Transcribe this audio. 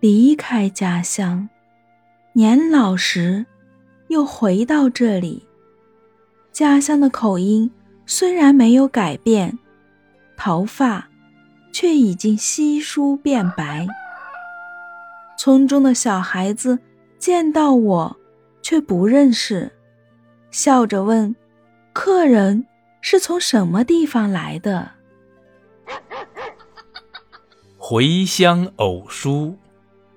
离开家乡，年老时又回到这里。家乡的口音虽然没有改变，头发却已经稀疏变白。村中的小孩子见到我却不认识，笑着问：“客人是从什么地方来的？”回乡偶书。